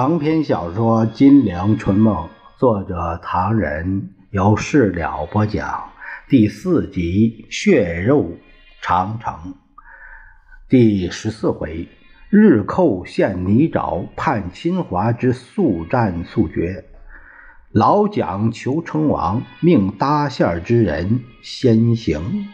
长篇小说《金陵春梦》，作者唐人，由事了播讲，第四集《血肉长城》，第十四回，日寇陷泥沼，叛侵华之速战速决。老蒋求称王，命搭线之人先行。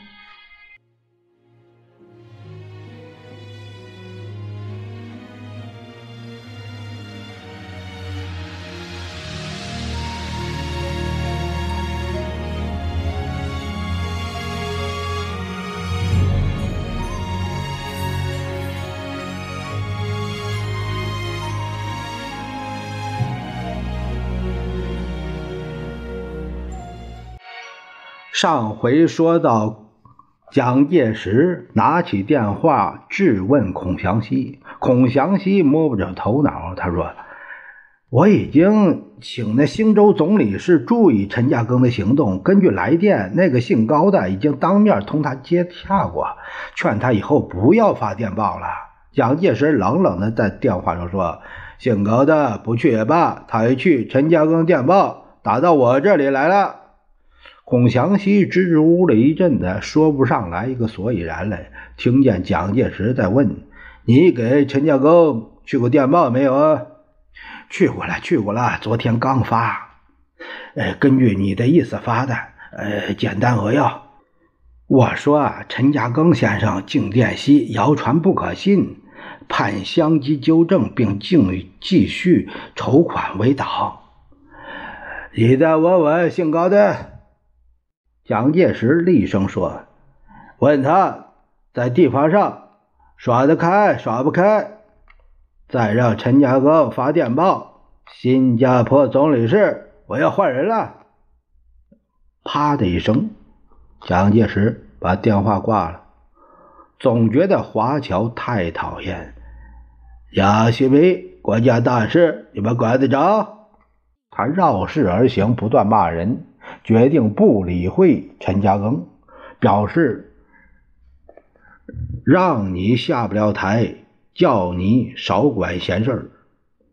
上回说到，蒋介石拿起电话质问孔祥熙，孔祥熙摸不着头脑。他说：“我已经请那兴州总理是注意陈嘉庚的行动。根据来电，那个姓高的已经当面同他接洽过，劝他以后不要发电报了。”蒋介石冷冷的在电话上说：“姓高的不去也罢，他一去，陈嘉庚电报打到我这里来了。”孔祥熙支支吾吾了一阵子，说不上来一个所以然来。听见蒋介石在问：“你给陈家庚去过电报没有？”“去过了，去过了，昨天刚发。”“呃，根据你的意思发的，呃，简单扼要。”“我说，陈家庚先生进电西，谣传不可信，盼相机纠正，并继继续筹款为党。”“你再问问姓高的。”蒋介石厉声说：“问他在地方上耍得开耍不开，再让陈家庚发电报。新加坡总理室，我要换人了。”啪的一声，蒋介石把电话挂了。总觉得华侨太讨厌。杨锡伟，国家大事，你们管得着？他绕势而行，不断骂人。决定不理会陈嘉庚，表示让你下不了台，叫你少管闲事儿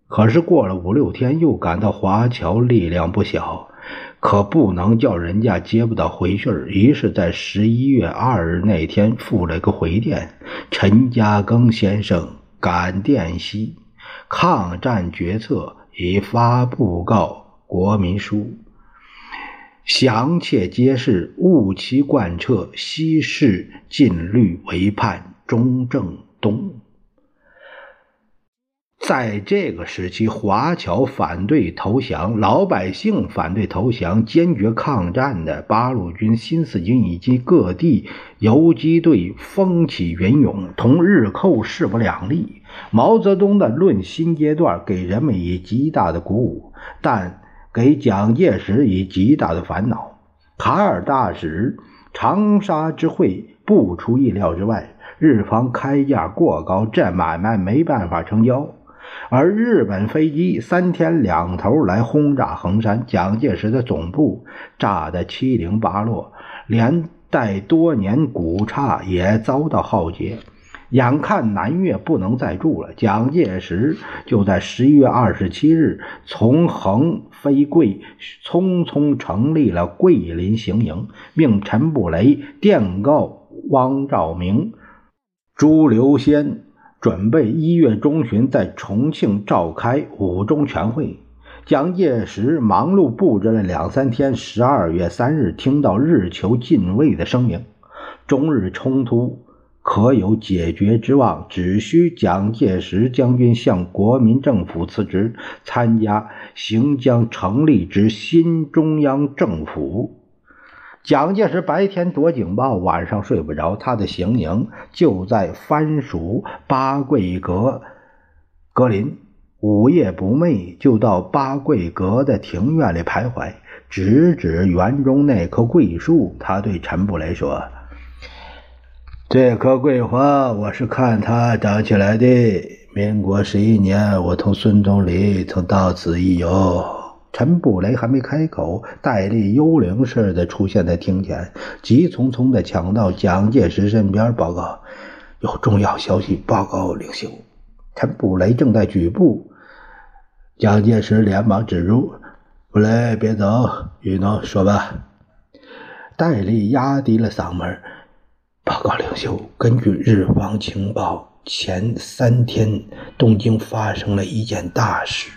可是过了五六天，又感到华侨力量不小，可不能叫人家接不到回信于是，在十一月二日那天复了个回电：“陈嘉庚先生赶电西，抗战决策已发布告国民书。”详切揭示，务其贯彻西式禁律为叛，中正东。在这个时期，华侨反对投降，老百姓反对投降，坚决抗战的八路军、新四军以及各地游击队风起云涌，同日寇势不两立。毛泽东的《论新阶段》给人们以极大的鼓舞，但。给蒋介石以极大的烦恼。卡尔大使长沙之会不出意料之外，日方开价过高，这买卖没办法成交。而日本飞机三天两头来轰炸衡山，蒋介石的总部炸得七零八落，连带多年古刹也遭到浩劫。眼看南越不能再住了，蒋介石就在十一月二十七日从横飞桂，匆匆成立了桂林行营，命陈布雷电告汪兆铭、朱留仙，准备一月中旬在重庆召开五中全会。蒋介石忙碌布置了两三天，十二月三日听到日求进位的声明，中日冲突。可有解决之望，只需蒋介石将军向国民政府辞职，参加行将成立之新中央政府。蒋介石白天躲警报，晚上睡不着。他的行营就在藩属八桂阁格林，午夜不寐，就到八桂阁的庭院里徘徊，指指园中那棵桂树。他对陈布雷说。这棵桂花，我是看它长起来的。民国十一年，我同孙总理曾到此一游。陈布雷还没开口，戴笠幽灵似的出现在厅前，急匆匆地抢到蒋介石身边，报告有重要消息报告领袖。陈布雷正在举步，蒋介石连忙止住：“布雷，别走，雨农，说吧。”戴笠压低了嗓门：“报告领袖，根据日方情报，前三天东京发生了一件大事，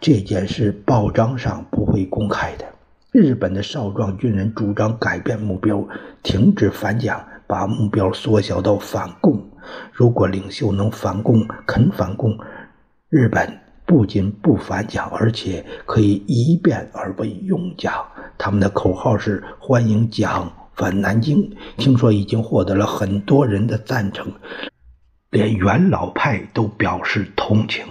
这件事报章上不会公开的。日本的少壮军人主张改变目标，停止反蒋，把目标缩小到反共。如果领袖能反共，肯反共，日本。”不仅不反蒋，而且可以一变而为用蒋。他们的口号是“欢迎蒋返南京”。听说已经获得了很多人的赞成，连元老派都表示同情。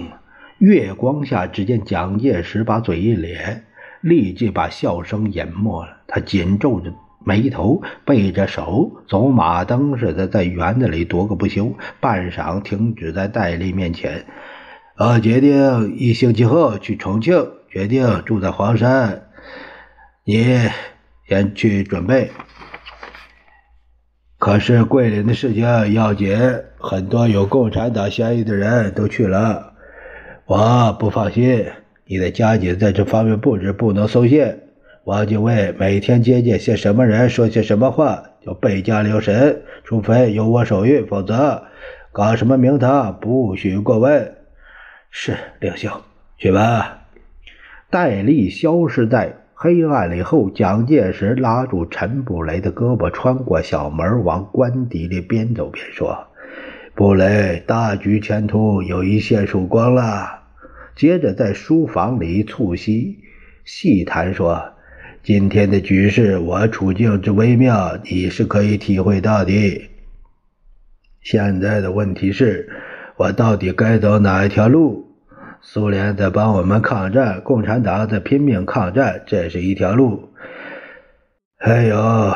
月光下，只见蒋介石把嘴一咧，立即把笑声淹没了。他紧皱着眉头，背着手，走马灯似的在园子里踱个不休，半晌停止在戴笠面前。我决定一星期后去重庆，决定住在黄山。你先去准备。可是桂林的事情要紧，很多有共产党嫌疑的人都去了，我不放心。你得加紧在这方面布置，不能松懈。汪精卫每天接见些什么人，说些什么话，就倍加留神。除非有我手谕，否则搞什么名堂不许过问。是领袖，去吧。戴笠消失在黑暗里后，蒋介石拉住陈布雷的胳膊，穿过小门，往官邸里边走边说：“布雷，大局前途有一线曙光了。”接着在书房里促膝细谈说：“今天的局势，我处境之微妙，你是可以体会到的。现在的问题是。”我到底该走哪一条路？苏联在帮我们抗战，共产党在拼命抗战，这是一条路。还有，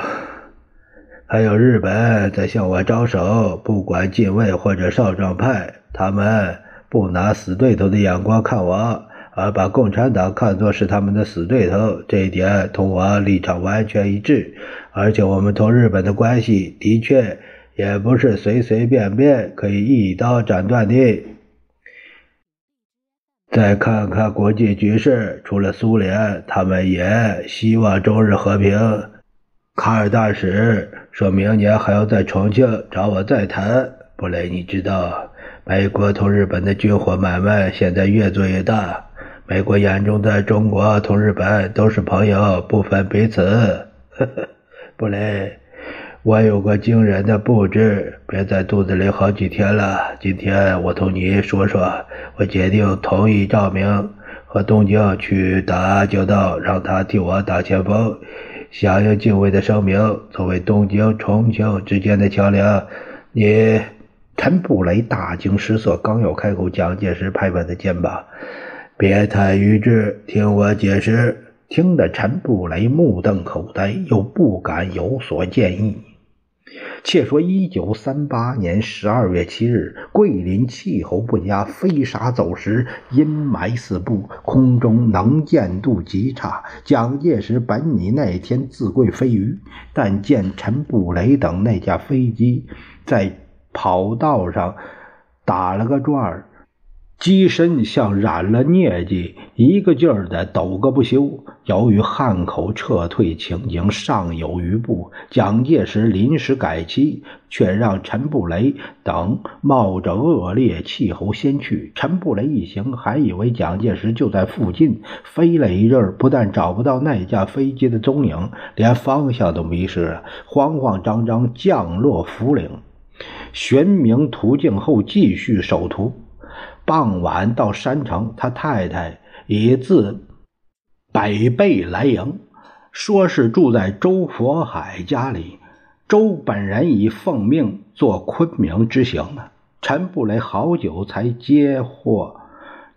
还有日本在向我招手，不管近卫或者少壮派，他们不拿死对头的眼光看我，而把共产党看作是他们的死对头，这一点同我立场完全一致。而且我们同日本的关系的确。也不是随随便便可以一刀斩断的。再看看国际局势，除了苏联，他们也希望中日和平。卡尔大使说明年还要在重庆找我再谈。布雷，你知道，美国同日本的军火买卖现在越做越大。美国眼中的中国同日本都是朋友，不分彼此。呵呵，布雷。我有个惊人的布置，憋在肚子里好几天了。今天我同你说说，我决定同意赵明和东京去打交道，让他替我打前锋。响应敬畏的声明，作为东京、重庆之间的桥梁，你陈布雷大惊失色，刚要开口，蒋介石拍拍他肩膀：“别太愚智，听我解释。”听得陈布雷目瞪口呆，又不敢有所建议。且说，一九三八年十二月七日，桂林气候不佳，飞沙走石，阴霾四布，空中能见度极差。蒋介石本拟那天自贵飞鱼，但见陈布雷等那架飞机在跑道上打了个转儿。机身像染了疟疾，一个劲儿的抖个不休。由于汉口撤退情形尚有余步，蒋介石临时改期，却让陈布雷等冒着恶劣气候先去。陈布雷一行还以为蒋介石就在附近，飞了一阵，不但找不到那架飞机的踪影，连方向都迷失了，慌慌张张降落涪陵，寻明途径后继续守途。傍晚到山城，他太太已自北碚来迎，说是住在周佛海家里。周本人已奉命做昆明之行了。陈布雷好久才接获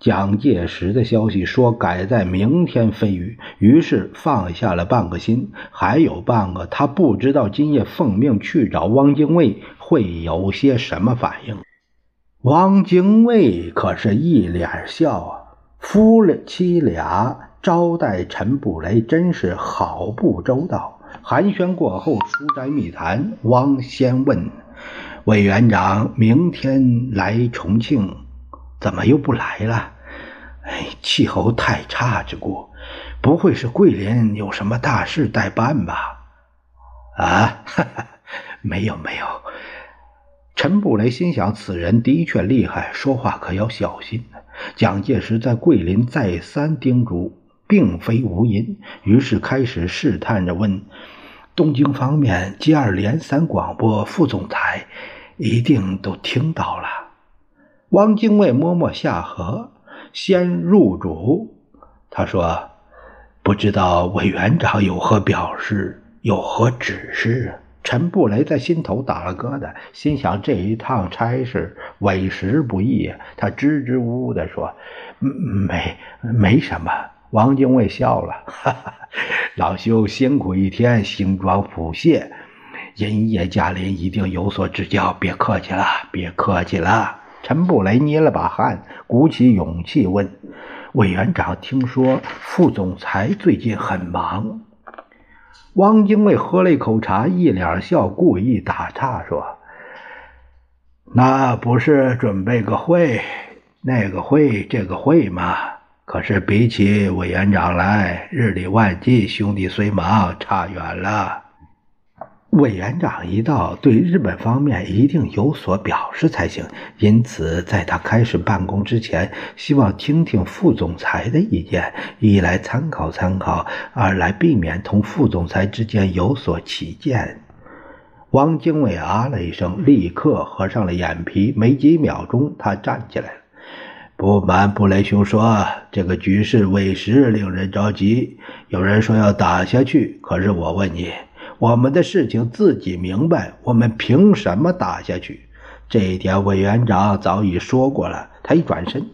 蒋介石的消息，说改在明天飞鱼，于是放下了半个心，还有半个他不知道今夜奉命去找汪精卫会有些什么反应。汪精卫可是一脸笑啊，夫妻俩招待陈布雷真是好不周到。寒暄过后，书斋密谈，汪先问委员长：“明天来重庆，怎么又不来了？”哎，气候太差之故，不会是桂林有什么大事待办吧？啊，哈哈，没有没有。陈布雷心想，此人的确厉害，说话可要小心。蒋介石在桂林再三叮嘱，并非无因，于是开始试探着问：东京方面接二连三广播，副总裁一定都听到了。汪精卫摸摸下颌，先入主。他说：“不知道委员长有何表示，有何指示？”陈布雷在心头打了疙瘩，心想这一趟差事委实不易。他支支吾吾地说：“没，没什么。”王精卫笑了：“哈哈，老兄辛苦一天，新装腹泻，银叶驾临，一定有所指教。别客气了，别客气了。”陈布雷捏了把汗，鼓起勇气问：“委员长，听说副总裁最近很忙？”汪精卫喝了一口茶，一脸笑，故意打岔说：“那不是准备个会，那个会，这个会吗？可是比起委员长来，日理万机，兄弟虽忙，差远了。”委员长一到，对日本方面一定有所表示才行。因此，在他开始办公之前，希望听听副总裁的意见，一来参考参考，二来避免同副总裁之间有所起见。汪精卫啊了一声，立刻合上了眼皮。没几秒钟，他站起来了。不瞒布雷兄说，这个局势委实令人着急。有人说要打下去，可是我问你。我们的事情自己明白，我们凭什么打下去？这一点委员长早已说过了。他一转身，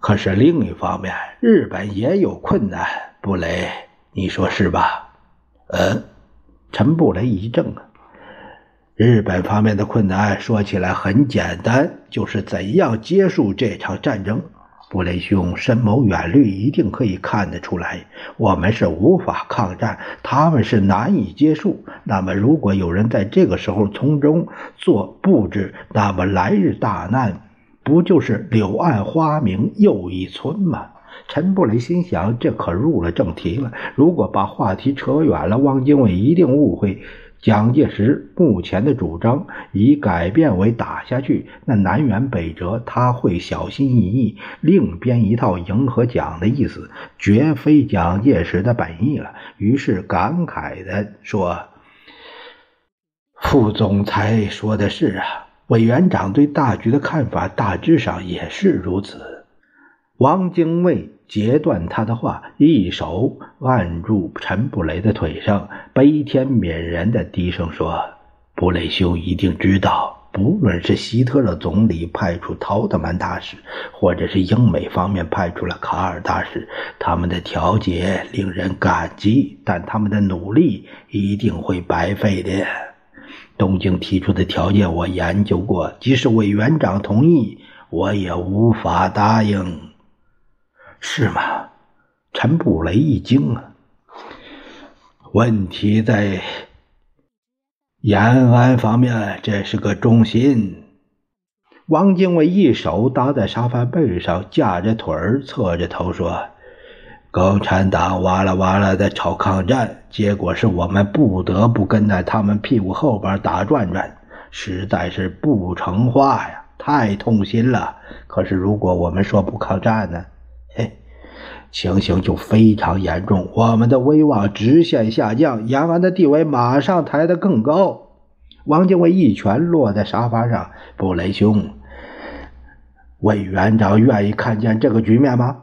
可是另一方面，日本也有困难。布雷，你说是吧？嗯，陈布雷一怔啊。日本方面的困难说起来很简单，就是怎样结束这场战争。布雷兄深谋远虑，一定可以看得出来，我们是无法抗战，他们是难以接受。那么，如果有人在这个时候从中做布置，那么来日大难不就是柳暗花明又一村吗？陈布雷心想，这可入了正题了。如果把话题扯远了，汪精卫一定误会。蒋介石目前的主张已改变为打下去，那南辕北辙，他会小心翼翼，另编一套迎合蒋的意思，绝非蒋介石的本意了。于是感慨地说：“副总裁说的是啊，委员长对大局的看法大致上也是如此。”汪精卫。截断他的话，一手按住陈布雷的腿上，悲天悯人的低声说：“布雷兄一定知道，不论是希特勒总理派出陶德曼大使，或者是英美方面派出了卡尔大使，他们的调解令人感激，但他们的努力一定会白费的。东京提出的条件我研究过，即使委员长同意，我也无法答应。”是吗？陈布雷一惊啊！问题在延安方面，这是个中心。汪精卫一手搭在沙发背上，架着腿儿，侧着头说：“共产党哇啦哇啦的吵抗战，结果是我们不得不跟在他们屁股后边打转转，实在是不成话呀，太痛心了。可是如果我们说不抗战呢？”情形就非常严重，我们的威望直线下降，延安的地位马上抬得更高。王精卫一拳落在沙发上：“布雷兄，委员长愿意看见这个局面吗？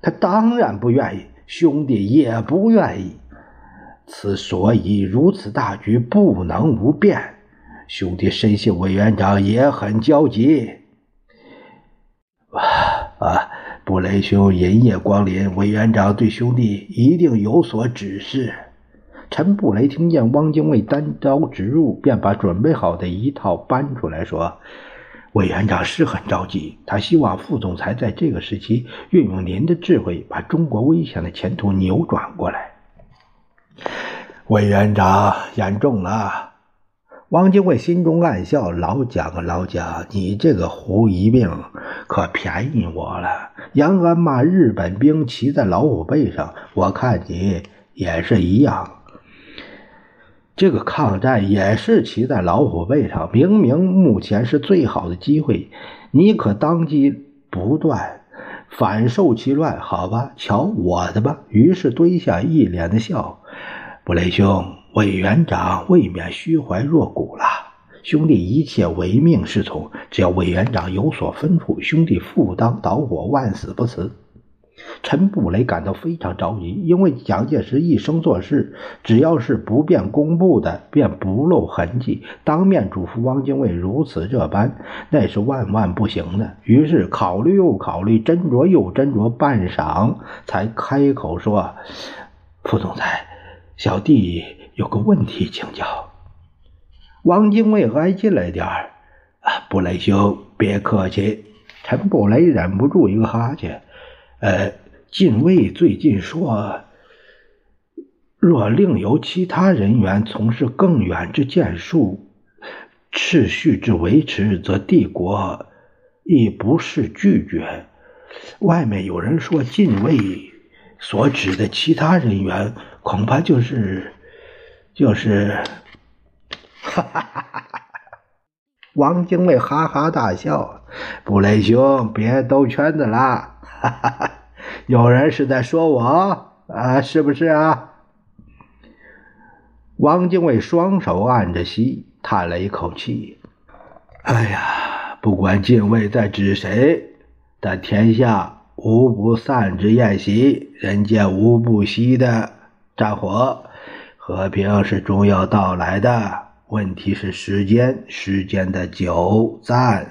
他当然不愿意，兄弟也不愿意。此所以如此大局不能无变，兄弟深信委员长也很焦急。”啊啊！布雷兄银夜光临，委员长对兄弟一定有所指示。陈布雷听见汪精卫单刀直入，便把准备好的一套搬出来说：“委员长是很着急，他希望副总裁在这个时期运用您的智慧，把中国危险的前途扭转过来。”委员长言重了。汪精卫心中暗笑：“老蒋啊，老蒋，你这个胡一病可便宜我了。延安骂日本兵骑在老虎背上，我看你也是一样。这个抗战也是骑在老虎背上。明明目前是最好的机会，你可当机不断，反受其乱。好吧，瞧我的吧。”于是蹲下，一脸的笑：“布雷兄。”委员长未免虚怀若谷了，兄弟一切唯命是从，只要委员长有所吩咐，兄弟赴汤蹈火，万死不辞。陈布雷感到非常着急，因为蒋介石一生做事，只要是不便公布的，便不露痕迹。当面嘱咐汪精卫如此这般，那是万万不行的。于是考虑又考虑，斟酌又斟酌，半晌才开口说：“副总裁，小弟。”有个问题请教，汪精卫挨近了点儿。啊，布雷兄，别客气。陈布雷忍不住一个哈欠。呃，近卫最近说，若另有其他人员从事更远之剑术、秩序之维持，则帝国亦不是拒绝。外面有人说，近卫所指的其他人员，恐怕就是。就是，哈哈哈哈哈！王精卫哈哈大笑：“布雷兄，别兜圈子了，哈哈哈！有人是在说我啊，是不是啊？”王精卫双手按着膝，叹了一口气：“哎呀，不管禁卫在指谁，但天下无不散之宴席，人间无不息的战火。”和平是终要到来的，问题是时间，时间的久暂，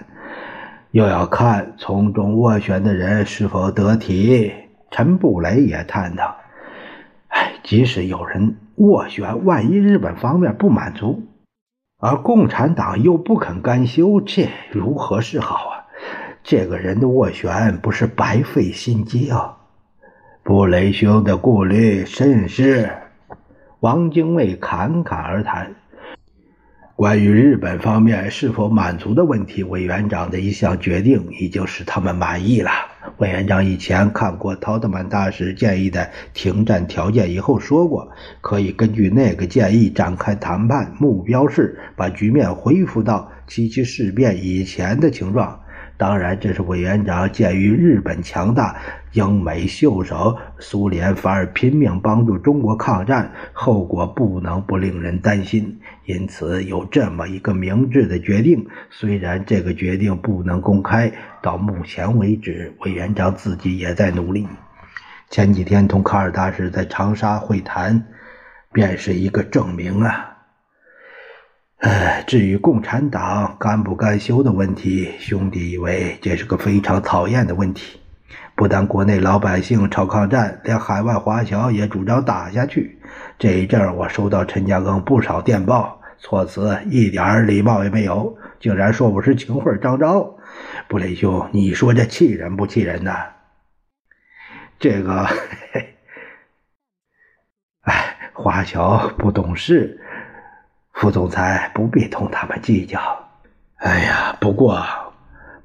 又要看从中斡旋的人是否得体。陈布雷也叹道：“哎，即使有人斡旋，万一日本方面不满足，而共产党又不肯甘休，这如何是好啊？这个人的斡旋不是白费心机啊！”布雷兄的顾虑甚是。王精卫侃侃而谈，关于日本方面是否满足的问题，委员长的一项决定已经使他们满意了。委员长以前看过陶德曼大使建议的停战条件以后说过，可以根据那个建议展开谈判，目标是把局面恢复到七七事变以前的情状。当然，这是委员长鉴于日本强大，英美袖手，苏联反而拼命帮助中国抗战，后果不能不令人担心，因此有这么一个明智的决定。虽然这个决定不能公开，到目前为止，委员长自己也在努力。前几天同卡尔大使在长沙会谈，便是一个证明啊。哎，至于共产党甘不甘休的问题，兄弟以为这是个非常讨厌的问题。不但国内老百姓吵抗战，连海外华侨也主张打下去。这一阵儿我收到陈嘉庚不少电报，措辞一点礼貌也没有，竟然说我是情妇张昭。布雷兄，你说这气人不气人呐？这个，哎，华侨不懂事。副总裁不必同他们计较。哎呀，不过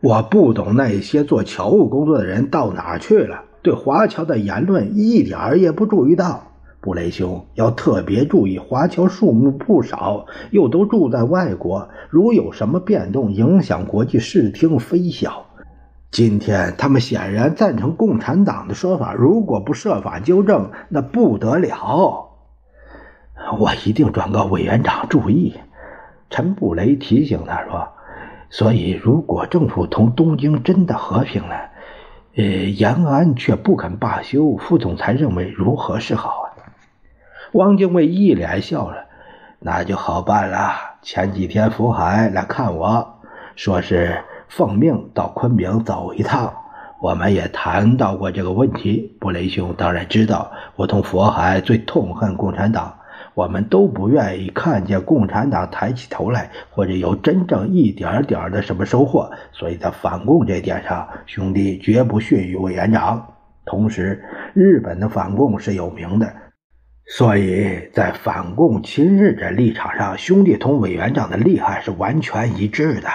我不懂那些做侨务工作的人到哪去了，对华侨的言论一点儿也不注意到。布雷兄要特别注意，华侨数目不少，又都住在外国，如有什么变动，影响国际视听非小。今天他们显然赞成共产党的说法，如果不设法纠正，那不得了。我一定转告委员长注意。陈布雷提醒他说：“所以，如果政府同东京真的和平了，呃，延安却不肯罢休，副总裁认为如何是好啊？”汪精卫一脸笑了：“那就好办了。前几天福海来看我，说是奉命到昆明走一趟，我们也谈到过这个问题。布雷兄当然知道，我同佛海最痛恨共产党。”我们都不愿意看见共产党抬起头来，或者有真正一点点的什么收获，所以在反共这点上，兄弟绝不逊于委员长。同时，日本的反共是有名的，所以在反共亲日的立场上，兄弟同委员长的利害是完全一致的。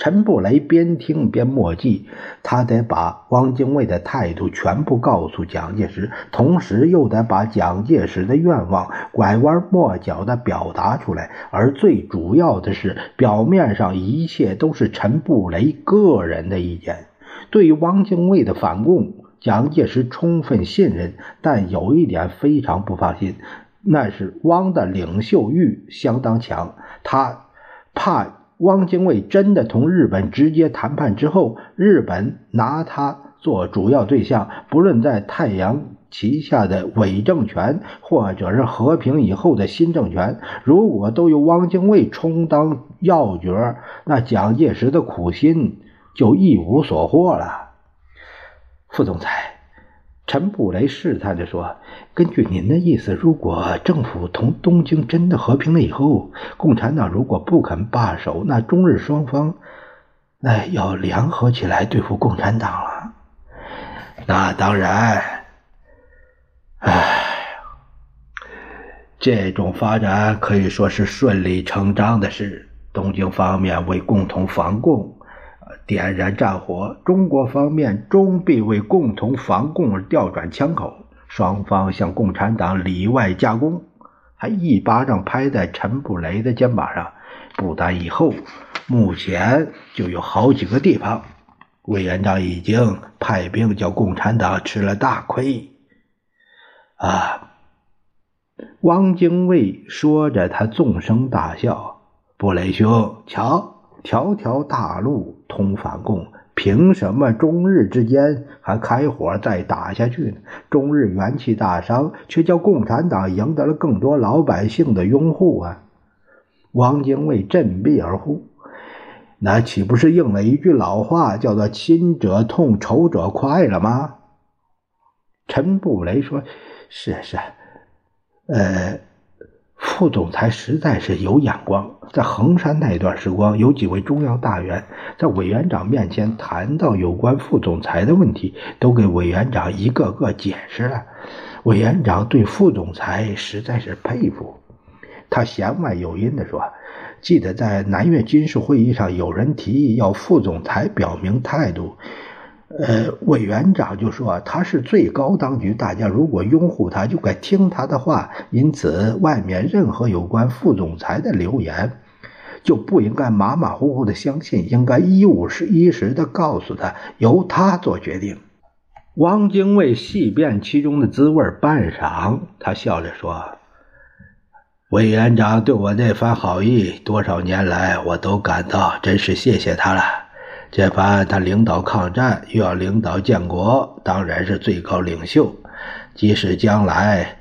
陈布雷边听边默记，他得把汪精卫的态度全部告诉蒋介石，同时又得把蒋介石的愿望拐弯抹角地表达出来。而最主要的是，表面上一切都是陈布雷个人的意见。对于汪精卫的反共，蒋介石充分信任，但有一点非常不放心，那是汪的领袖欲相当强，他怕。汪精卫真的同日本直接谈判之后，日本拿他做主要对象，不论在太阳旗下的伪政权，或者是和平以后的新政权，如果都由汪精卫充当要角，那蒋介石的苦心就一无所获了。副总裁。陈布雷试探着说：“根据您的意思，如果政府同东京真的和平了以后，共产党如果不肯罢手，那中日双方那要联合起来对付共产党了。那当然，唉，这种发展可以说是顺理成章的事。东京方面为共同防共。”点燃战火，中国方面终必为共同防共而调转枪口，双方向共产党里外夹攻。还一巴掌拍在陈布雷的肩膀上，不但以后，目前就有好几个地方，委员长已经派兵叫共产党吃了大亏。啊！汪精卫说着，他纵声大笑：“布雷兄，瞧。”条条大路通反共，凭什么中日之间还开火再打下去呢？中日元气大伤，却叫共产党赢得了更多老百姓的拥护啊！汪精卫振臂而呼，那岂不是应了一句老话，叫做“亲者痛，仇者快”了吗？陈布雷说：“是是，呃。”副总裁实在是有眼光，在衡山那段时光，有几位中央大员在委员长面前谈到有关副总裁的问题，都给委员长一个个解释了。委员长对副总裁实在是佩服，他弦外有音地说：“记得在南越军事会议上，有人提议要副总裁表明态度。”呃，委员长就说他是最高当局，大家如果拥护他，就该听他的话。因此，外面任何有关副总裁的流言，就不应该马马虎虎的相信，应该一五一十的告诉他，由他做决定。汪精卫细辨其中的滋味，半晌，他笑着说：“委员长对我那番好意，多少年来我都感到真是谢谢他了。”这番他领导抗战，又要领导建国，当然是最高领袖。即使将来，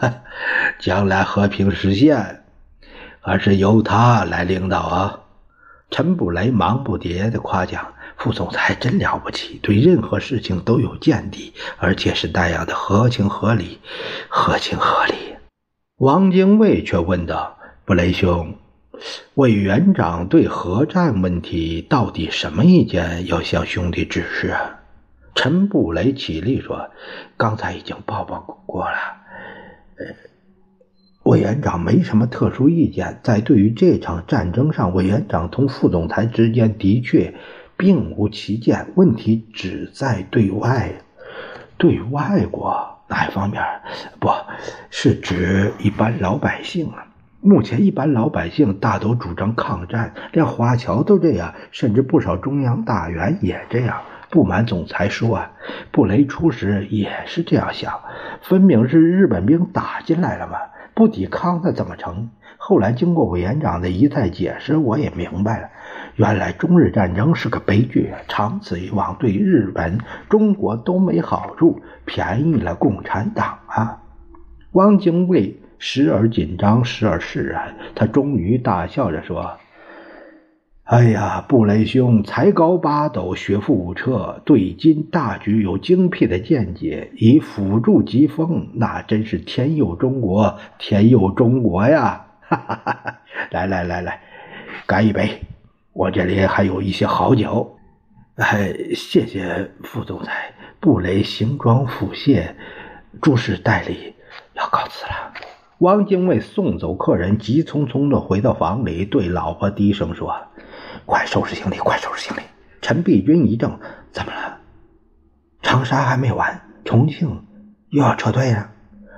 将来和平实现，还是由他来领导啊！陈布雷忙不迭的夸奖副总裁真了不起，对任何事情都有见地，而且是那样的合情合理，合情合理。王精卫却问道：“布雷兄。”委员长对核战问题到底什么意见？要向兄弟指示。陈布雷起立说：“刚才已经报报过了。呃，委员长没什么特殊意见。在对于这场战争上，委员长同副总裁之间的确并无歧见。问题只在对外，对外国哪一方面？不是指一般老百姓啊。”目前，一般老百姓大都主张抗战，连华侨都这样，甚至不少中央大员也这样。不瞒总裁说，啊，布雷初时也是这样想，分明是日本兵打进来了嘛，不抵抗那怎么成？后来经过委员长的一再解释，我也明白了，原来中日战争是个悲剧，长此以往对日本、中国都没好处，便宜了共产党啊！汪精卫。时而紧张，时而释然。他终于大笑着说：“哎呀，布雷兄才高八斗，学富五车，对今大局有精辟的见解，以辅助疾风，那真是天佑中国，天佑中国呀！”哈哈哈哈来来来来，干一杯！我这里还有一些好酒。哎，谢谢副总裁。布雷行装腹泻，诸事代理。要告辞了。汪精卫送走客人，急匆匆地回到房里，对老婆低声说：“快收拾行李，快收拾行李。”陈璧君一怔：“怎么了？长沙还没完，重庆又要撤退了？”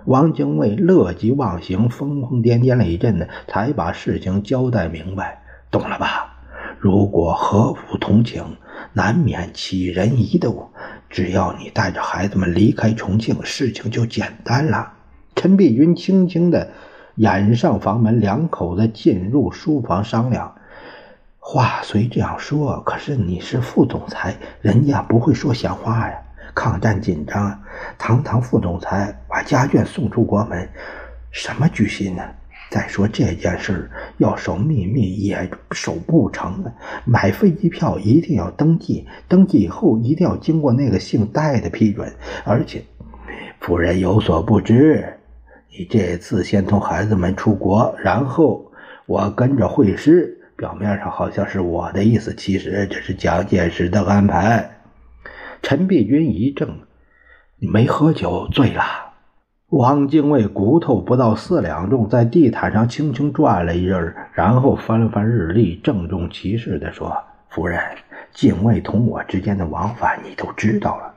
汪精卫乐极忘形，疯疯癫癫了一阵子，才把事情交代明白。懂了吧？如果和府同情，难免起人疑窦。只要你带着孩子们离开重庆，事情就简单了。陈碧君轻轻的掩上房门，两口子进入书房商量。话虽这样说，可是你是副总裁，人家不会说闲话呀。抗战紧张，堂堂副总裁把家眷送出国门，什么居心呢？再说这件事要守秘密也守不成啊！买飞机票一定要登记，登记以后一定要经过那个姓戴的批准。而且，夫人有所不知，你这次先同孩子们出国，然后我跟着会师。表面上好像是我的意思，其实这是蒋介石的安排。陈璧君一怔：“你没喝酒，醉了？”汪精卫骨头不到四两重，在地毯上轻轻转了一阵，然后翻了翻日历，郑重其事地说：“夫人，禁卫同我之间的往返你都知道了，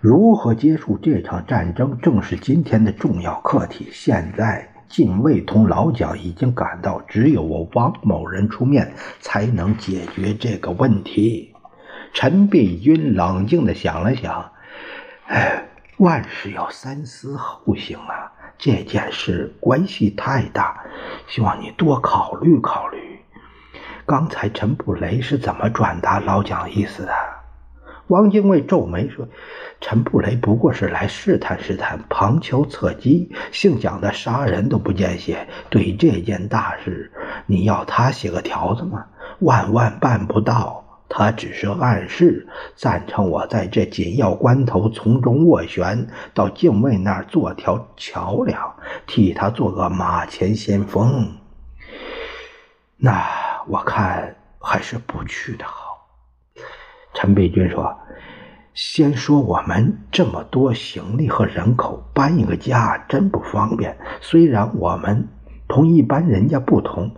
如何结束这场战争，正是今天的重要课题。现在，近卫同老蒋已经赶到，只有我汪某人出面，才能解决这个问题。”陈璧君冷静地想了想，哎，万事要三思后行啊！这件事关系太大，希望你多考虑考虑。刚才陈布雷是怎么转达老蒋意思的？汪精卫皱眉说：“陈布雷不过是来试探试探，旁敲侧击。姓蒋的杀人都不见血，对这件大事，你要他写个条子吗？万万办不到。”他只是暗示赞成我在这紧要关头从中斡旋，到境卫那儿做条桥梁，替他做个马前先锋。那我看还是不去的好。陈璧君说：“先说我们这么多行李和人口，搬一个家真不方便。虽然我们同一般人家不同，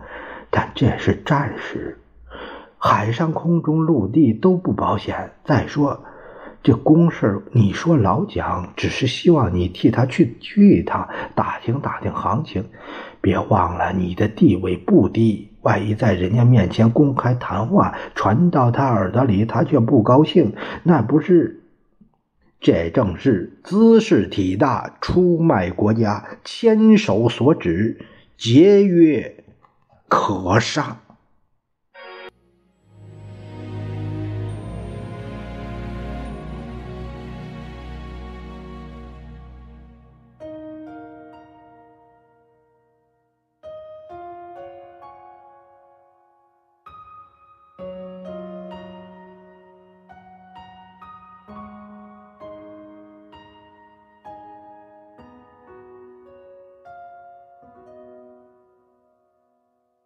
但这是战时。”海上、空中、陆地都不保险。再说，这公事，你说老蒋只是希望你替他去去一趟，打听打听行情。别忘了，你的地位不低，万一在人家面前公开谈话，传到他耳朵里，他却不高兴，那不是？这正是姿势体大，出卖国家，千手所指，节约可杀。